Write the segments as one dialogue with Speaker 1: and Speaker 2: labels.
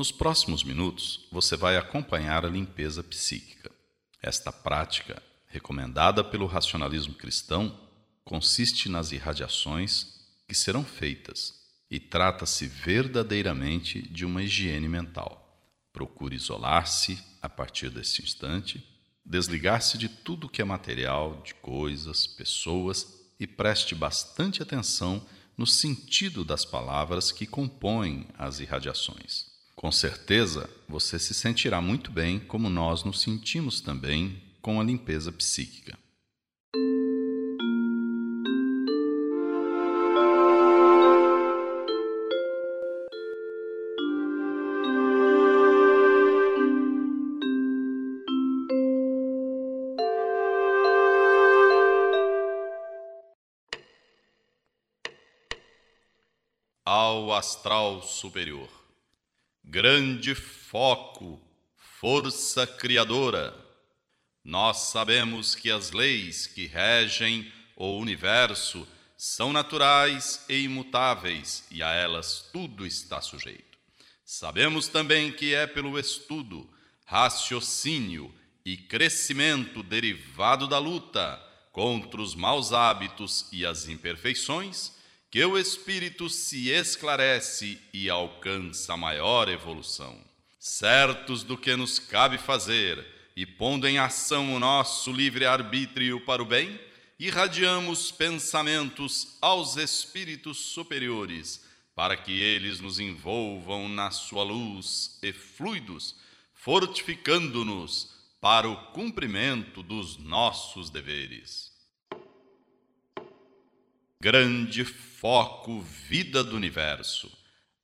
Speaker 1: Nos próximos minutos, você vai acompanhar a limpeza psíquica. Esta prática, recomendada pelo racionalismo cristão, consiste nas irradiações que serão feitas e trata-se verdadeiramente de uma higiene mental. Procure isolar-se a partir desse instante, desligar-se de tudo que é material, de coisas, pessoas e preste bastante atenção no sentido das palavras que compõem as irradiações. Com certeza, você se sentirá muito bem, como nós nos sentimos também com a limpeza psíquica. ao astral superior. Grande foco, força criadora. Nós sabemos que as leis que regem o universo são naturais e imutáveis e a elas tudo está sujeito. Sabemos também que é pelo estudo, raciocínio e crescimento derivado da luta contra os maus hábitos e as imperfeições que o espírito se esclarece e alcança maior evolução. Certos do que nos cabe fazer e pondo em ação o nosso livre-arbítrio para o bem, irradiamos pensamentos aos espíritos superiores, para que eles nos envolvam na sua luz e fluidos, fortificando-nos para o cumprimento dos nossos deveres. Grande foco, vida do universo.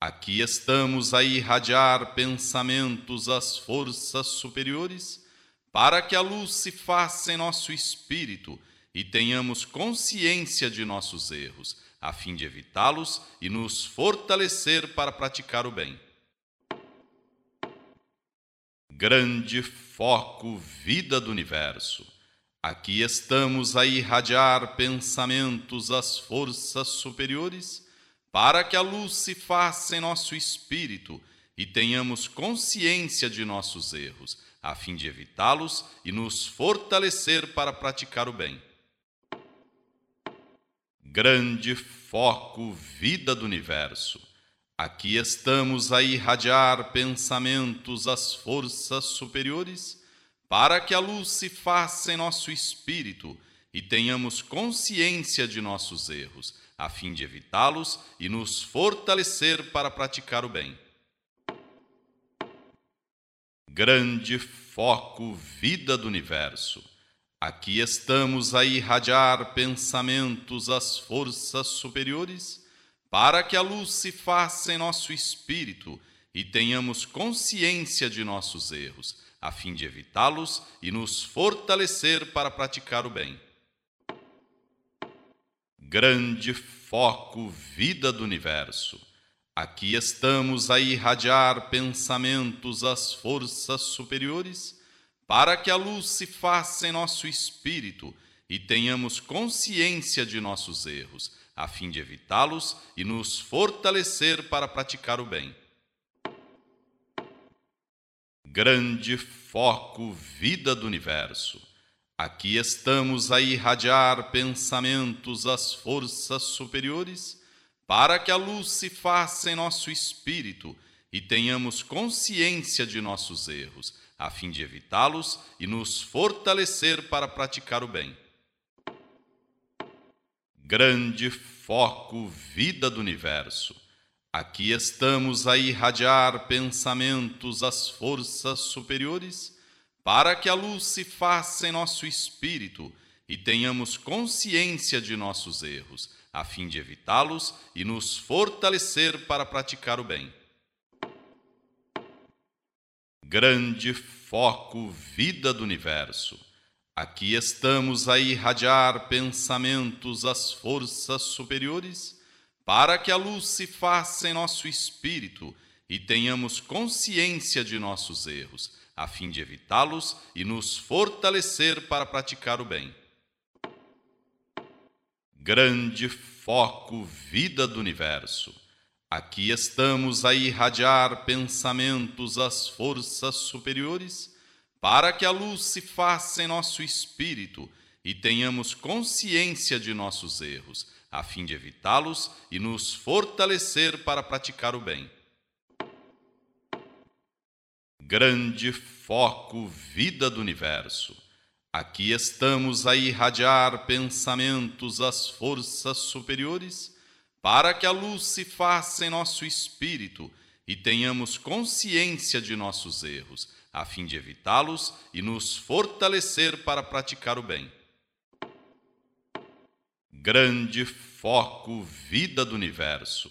Speaker 1: Aqui estamos a irradiar pensamentos às forças superiores, para que a luz se faça em nosso espírito e tenhamos consciência de nossos erros, a fim de evitá-los e nos fortalecer para praticar o bem. Grande foco, vida do universo. Aqui estamos a irradiar pensamentos às forças superiores, para que a luz se faça em nosso espírito e tenhamos consciência de nossos erros, a fim de evitá-los e nos fortalecer para praticar o bem. Grande foco, vida do universo. Aqui estamos a irradiar pensamentos às forças superiores para que a luz se faça em nosso espírito e tenhamos consciência de nossos erros, a fim de evitá-los e nos fortalecer para praticar o bem. Grande foco, vida do universo. Aqui estamos a irradiar pensamentos às forças superiores, para que a luz se faça em nosso espírito e tenhamos consciência de nossos erros a fim de evitá-los e nos fortalecer para praticar o bem. Grande foco, vida do universo. Aqui estamos a irradiar pensamentos às forças superiores, para que a luz se faça em nosso espírito e tenhamos consciência de nossos erros, a fim de evitá-los e nos fortalecer para praticar o bem grande foco, vida do universo. Aqui estamos a irradiar pensamentos às forças superiores, para que a luz se faça em nosso espírito e tenhamos consciência de nossos erros, a fim de evitá-los e nos fortalecer para praticar o bem. Grande foco, vida do universo. Aqui estamos a irradiar pensamentos às forças superiores, para que a luz se faça em nosso espírito e tenhamos consciência de nossos erros, a fim de evitá-los e nos fortalecer para praticar o bem. Grande foco, vida do universo. Aqui estamos a irradiar pensamentos às forças superiores para que a luz se faça em nosso espírito e tenhamos consciência de nossos erros, a fim de evitá-los e nos fortalecer para praticar o bem. Grande foco, vida do universo. Aqui estamos a irradiar pensamentos às forças superiores, para que a luz se faça em nosso espírito e tenhamos consciência de nossos erros, a fim de evitá-los e nos fortalecer para praticar o bem. Grande foco, vida do universo. Aqui estamos a irradiar pensamentos às forças superiores, para que a luz se faça em nosso espírito e tenhamos consciência de nossos erros, a fim de evitá-los e nos fortalecer para praticar o bem grande foco, vida do universo.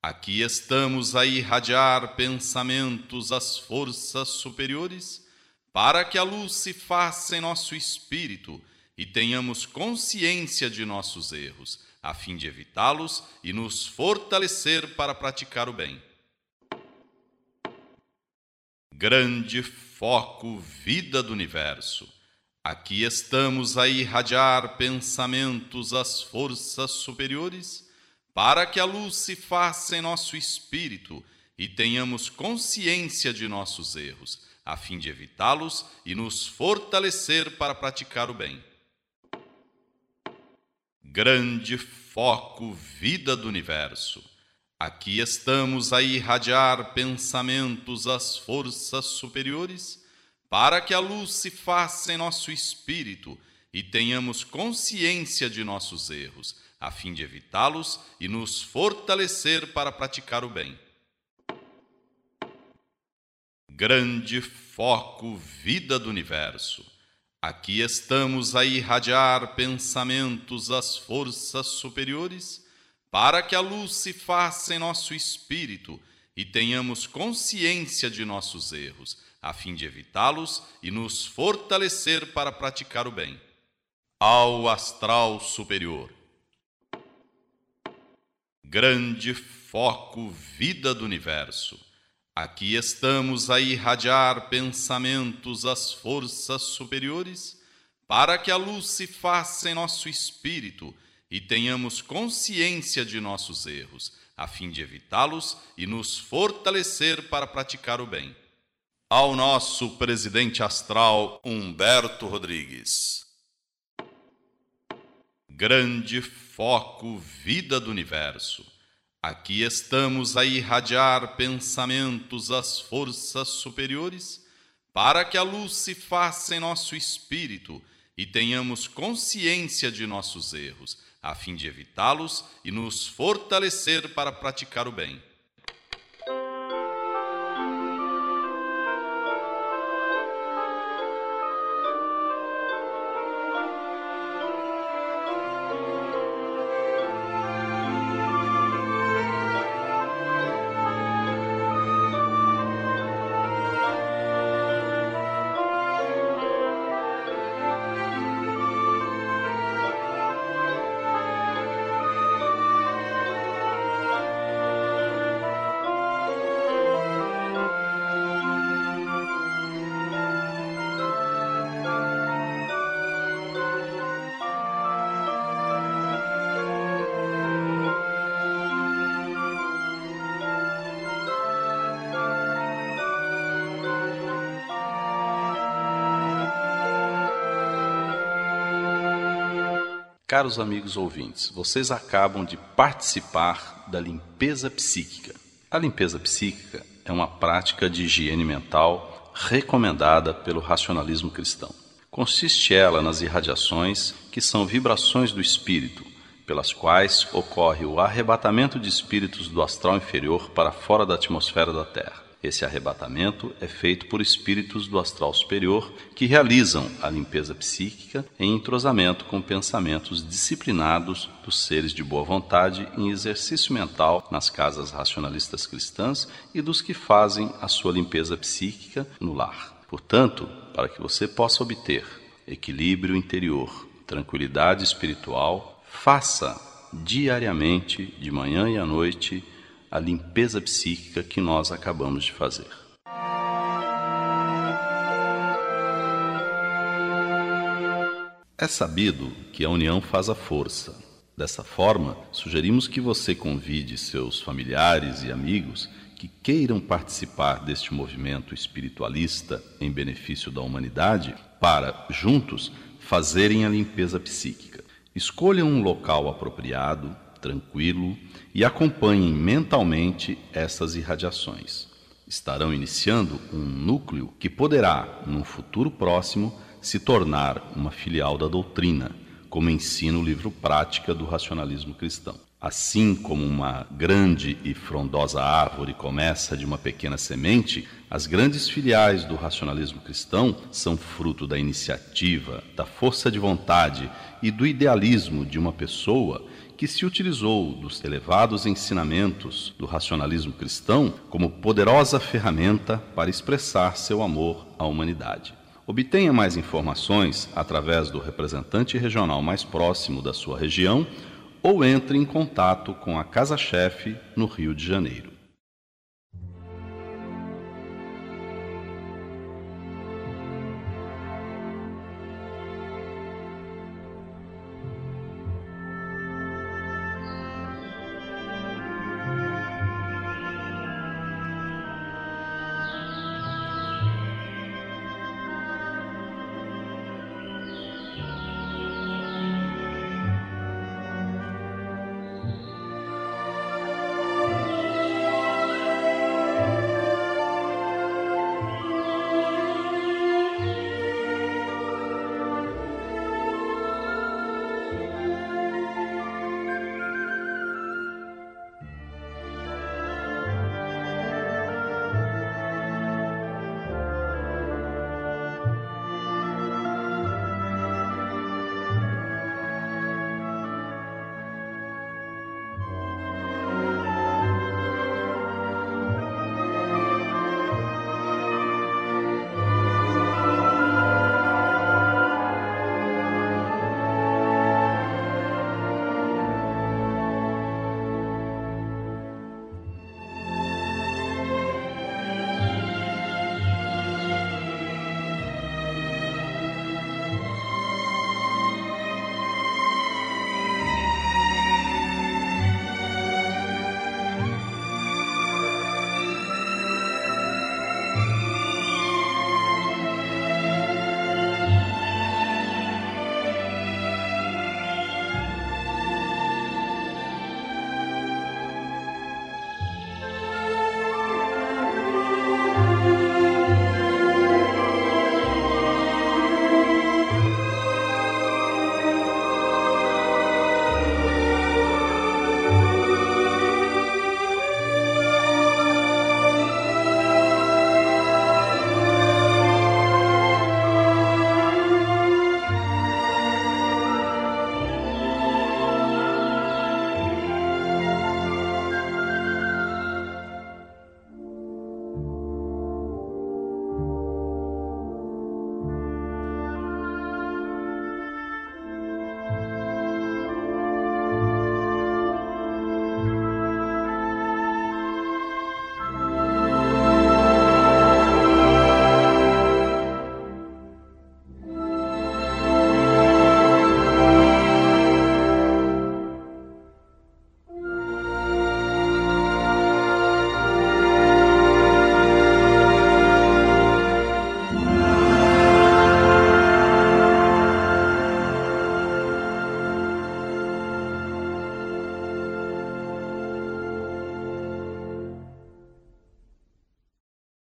Speaker 1: Aqui estamos a irradiar pensamentos às forças superiores, para que a luz se faça em nosso espírito e tenhamos consciência de nossos erros, a fim de evitá-los e nos fortalecer para praticar o bem. Grande foco, vida do universo. Aqui estamos a irradiar pensamentos às forças superiores, para que a luz se faça em nosso espírito e tenhamos consciência de nossos erros, a fim de evitá-los e nos fortalecer para praticar o bem. Grande foco, vida do universo. Aqui estamos a irradiar pensamentos às forças superiores para que a luz se faça em nosso espírito e tenhamos consciência de nossos erros, a fim de evitá-los e nos fortalecer para praticar o bem. Grande foco, vida do universo. Aqui estamos a irradiar pensamentos às forças superiores, para que a luz se faça em nosso espírito e tenhamos consciência de nossos erros a fim de evitá-los e nos fortalecer para praticar o bem. Ao astral superior. Grande foco, vida do universo. Aqui estamos a irradiar pensamentos às forças superiores, para que a luz se faça em nosso espírito e tenhamos consciência de nossos erros, a fim de evitá-los e nos fortalecer para praticar o bem ao nosso presidente astral Humberto Rodrigues. Grande foco, vida do universo. Aqui estamos a irradiar pensamentos às forças superiores, para que a luz se faça em nosso espírito e tenhamos consciência de nossos erros, a fim de evitá-los e nos fortalecer para praticar o bem.
Speaker 2: Caros amigos ouvintes, vocês acabam de participar da limpeza psíquica. A limpeza psíquica é uma prática de higiene mental recomendada pelo racionalismo cristão. Consiste ela nas irradiações, que são vibrações do espírito, pelas quais ocorre o arrebatamento de espíritos do astral inferior para fora da atmosfera da Terra. Esse arrebatamento é feito por espíritos do astral superior que realizam a limpeza psíquica em entrosamento com pensamentos disciplinados dos seres de boa vontade em exercício mental nas casas racionalistas cristãs e dos que fazem a sua limpeza psíquica no lar. Portanto, para que você possa obter equilíbrio interior, tranquilidade espiritual, faça diariamente, de manhã e à noite, a limpeza psíquica que nós acabamos de fazer. É sabido que a união faz a força. Dessa forma, sugerimos que você convide seus familiares e amigos que queiram participar deste movimento espiritualista em benefício da humanidade para, juntos, fazerem a limpeza psíquica. Escolham um local apropriado, tranquilo e acompanhem mentalmente essas irradiações. Estarão iniciando um núcleo que poderá, num futuro próximo, se tornar uma filial da doutrina como ensina o livro Prática do Racionalismo Cristão. Assim como uma grande e frondosa árvore começa de uma pequena semente, as grandes filiais do racionalismo cristão são fruto da iniciativa, da força de vontade e do idealismo de uma pessoa que se utilizou dos elevados ensinamentos do racionalismo cristão como poderosa ferramenta para expressar seu amor à humanidade. Obtenha mais informações através do representante regional mais próximo da sua região ou entre em contato com a Casa Chefe no Rio de Janeiro.